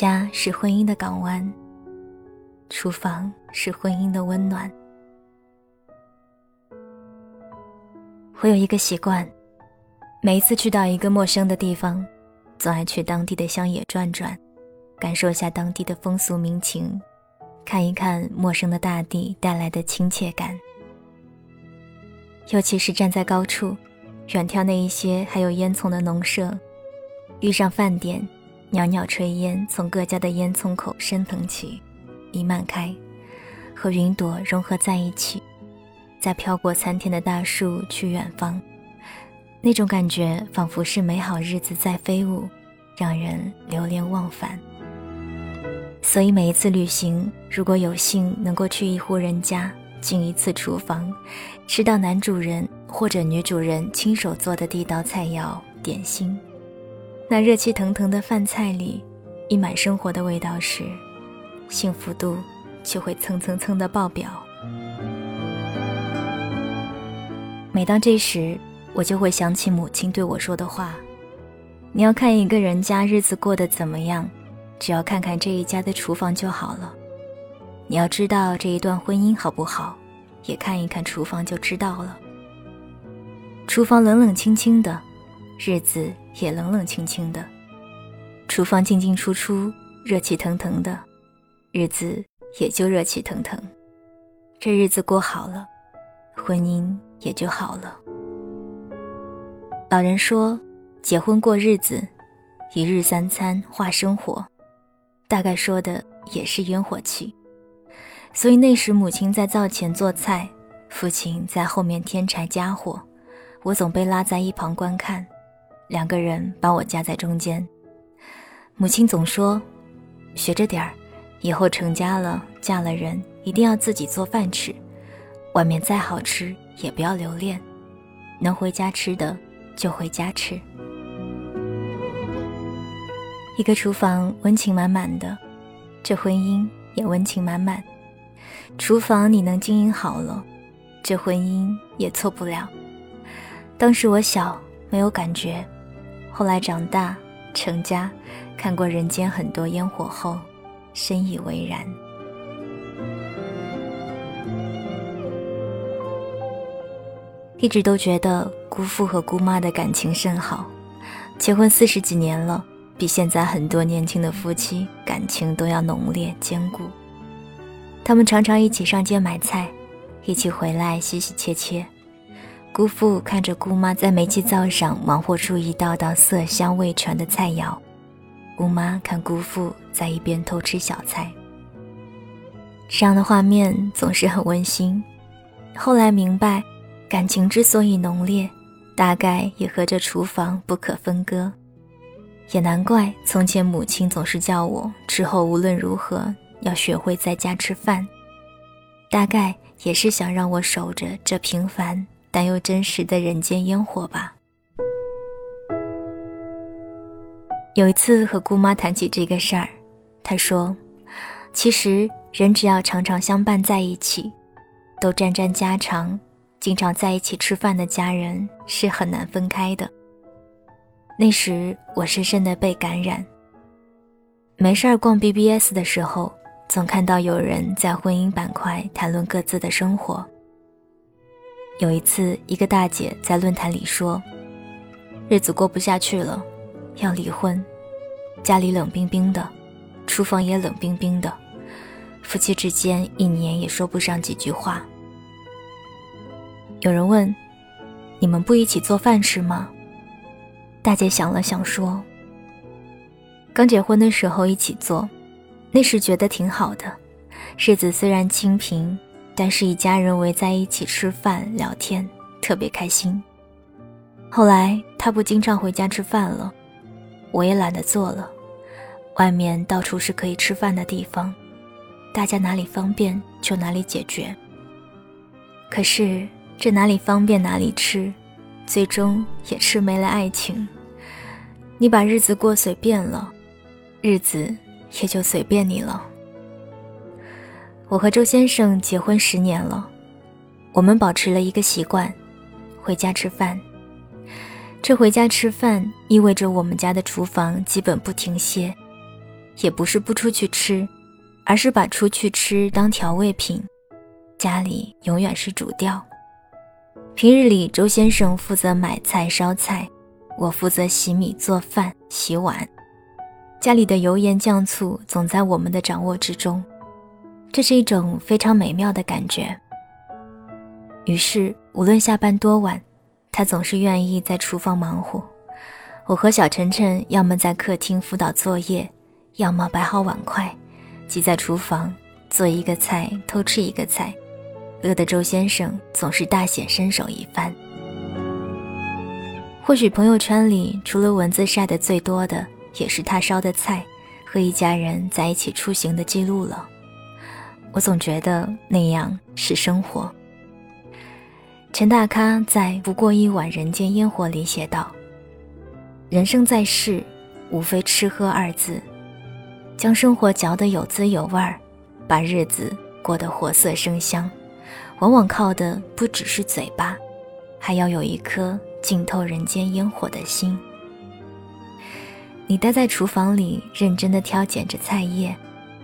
家是婚姻的港湾，厨房是婚姻的温暖。我有一个习惯，每一次去到一个陌生的地方，总爱去当地的乡野转转，感受一下当地的风俗民情，看一看陌生的大地带来的亲切感。尤其是站在高处，远眺那一些还有烟囱的农舍，遇上饭点，袅袅炊烟从各家的烟囱口升腾起，弥漫开，和云朵融合在一起。再飘过参天的大树去远方，那种感觉仿佛是美好日子在飞舞，让人流连忘返。所以每一次旅行，如果有幸能够去一户人家，进一次厨房，吃到男主人或者女主人亲手做的地道菜肴点心，那热气腾腾的饭菜里溢满生活的味道时，幸福度就会蹭蹭蹭的爆表。每当这时，我就会想起母亲对我说的话：“你要看一个人家日子过得怎么样，只要看看这一家的厨房就好了。你要知道这一段婚姻好不好，也看一看厨房就知道了。厨房冷冷清清的，日子也冷冷清清的；厨房进进出出，热气腾腾的，日子也就热气腾腾。这日子过好了，婚姻。”也就好了。老人说：“结婚过日子，一日三餐化生活。”大概说的也是烟火气。所以那时母亲在灶前做菜，父亲在后面添柴加火，我总被拉在一旁观看，两个人把我夹在中间。母亲总说：“学着点儿，以后成家了，嫁了人，一定要自己做饭吃，外面再好吃。”也不要留恋，能回家吃的就回家吃。一个厨房温情满满的，这婚姻也温情满满。厨房你能经营好了，这婚姻也错不了。当时我小，没有感觉，后来长大成家，看过人间很多烟火后，深以为然。一直都觉得姑父和姑妈的感情甚好，结婚四十几年了，比现在很多年轻的夫妻感情都要浓烈坚固。他们常常一起上街买菜，一起回来洗洗切切。姑父看着姑妈在煤气灶上忙活出一道道色香味全的菜肴，姑妈看姑父在一边偷吃小菜。这样的画面总是很温馨。后来明白。感情之所以浓烈，大概也和这厨房不可分割，也难怪从前母亲总是叫我之后无论如何要学会在家吃饭，大概也是想让我守着这平凡但又真实的人间烟火吧。有一次和姑妈谈起这个事儿，她说：“其实人只要常常相伴在一起，都沾沾家常。”经常在一起吃饭的家人是很难分开的。那时我深深的被感染。没事儿逛 BBS 的时候，总看到有人在婚姻板块谈论各自的生活。有一次，一个大姐在论坛里说：“日子过不下去了，要离婚，家里冷冰冰的，厨房也冷冰冰的，夫妻之间一年也说不上几句话。”有人问：“你们不一起做饭吃吗？”大姐想了想说：“刚结婚的时候一起做，那时觉得挺好的，日子虽然清贫，但是一家人围在一起吃饭聊天，特别开心。后来他不经常回家吃饭了，我也懒得做了，外面到处是可以吃饭的地方，大家哪里方便就哪里解决。可是。”这哪里方便哪里吃，最终也吃没了爱情。你把日子过随便了，日子也就随便你了。我和周先生结婚十年了，我们保持了一个习惯：回家吃饭。这回家吃饭意味着我们家的厨房基本不停歇，也不是不出去吃，而是把出去吃当调味品，家里永远是主调。平日里，周先生负责买菜烧菜，我负责洗米做饭洗碗，家里的油盐酱醋总在我们的掌握之中，这是一种非常美妙的感觉。于是，无论下班多晚，他总是愿意在厨房忙活。我和小晨晨要么在客厅辅导作业，要么摆好碗筷，挤在厨房做一个菜偷吃一个菜，乐得周先生总是大显身手一番。或许朋友圈里除了文字晒得最多的，也是他烧的菜和一家人在一起出行的记录了。我总觉得那样是生活。陈大咖在《不过一碗人间烟火》里写道。人生在世，无非吃喝二字，将生活嚼得有滋有味儿，把日子过得活色生香，往往靠的不只是嘴巴，还要有一颗浸透人间烟火的心。你待在厨房里，认真地挑拣着菜叶，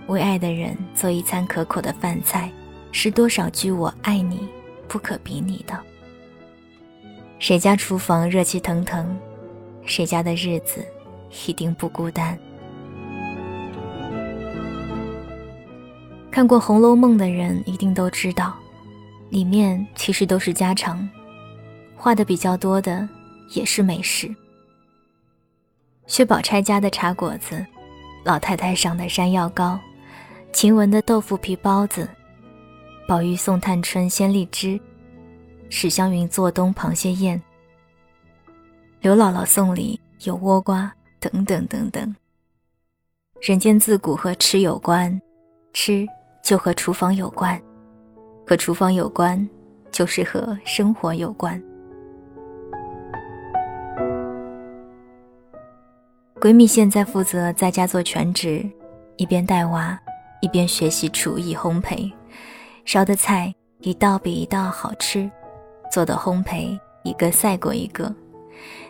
为爱的人做一餐可口的饭菜，是多少句“我爱你”不可比拟的。谁家厨房热气腾腾？谁家的日子一定不孤单？看过《红楼梦》的人一定都知道，里面其实都是家常，画的比较多的也是美食。薛宝钗家的茶果子，老太太赏的山药糕，晴雯的豆腐皮包子，宝玉送探春鲜荔枝，史湘云做东螃蟹宴。刘姥姥送礼有倭瓜等等等等。人间自古和吃有关，吃就和厨房有关，和厨房有关，就是和生活有关。闺蜜现在负责在家做全职，一边带娃，一边学习厨艺烘焙，烧的菜一道比一道好吃，做的烘焙一个赛过一个。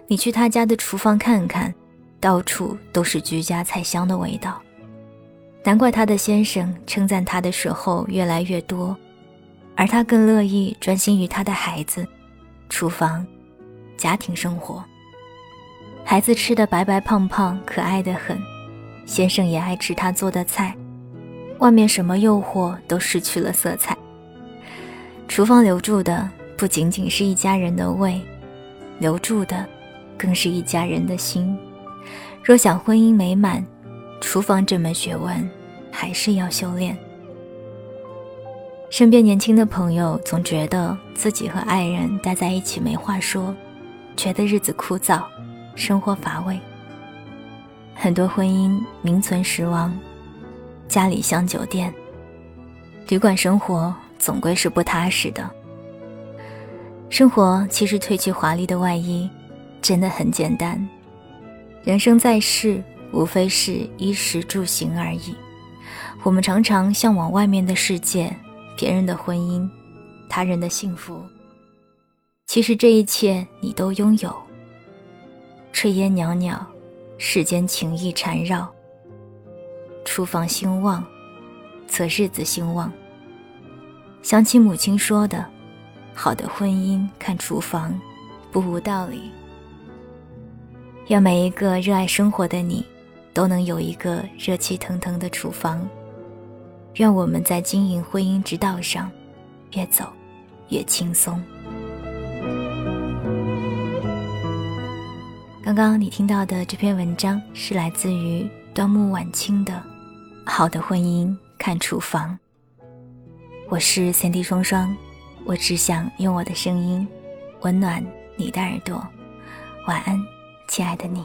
你去他家的厨房看看，到处都是居家菜香的味道。难怪他的先生称赞他的时候越来越多，而他更乐意专心于他的孩子、厨房、家庭生活。孩子吃的白白胖胖，可爱的很；先生也爱吃他做的菜。外面什么诱惑都失去了色彩。厨房留住的不仅仅是一家人的胃，留住的。更是一家人的心。若想婚姻美满，厨房这门学问还是要修炼。身边年轻的朋友总觉得自己和爱人待在一起没话说，觉得日子枯燥，生活乏味。很多婚姻名存实亡，家里像酒店，旅馆生活总归是不踏实的。生活其实褪去华丽的外衣。真的很简单，人生在世，无非是衣食住行而已。我们常常向往外面的世界，别人的婚姻，他人的幸福。其实这一切你都拥有。炊烟袅袅，世间情意缠绕。厨房兴旺，则日子兴旺。想起母亲说的：“好的婚姻看厨房，不无道理。”愿每一个热爱生活的你，都能有一个热气腾腾的厨房。愿我们在经营婚姻之道上，越走越轻松。刚刚你听到的这篇文章是来自于端木晚清的《好的婚姻看厨房》。我是三 D 双双，我只想用我的声音温暖你的耳朵。晚安。亲爱的你。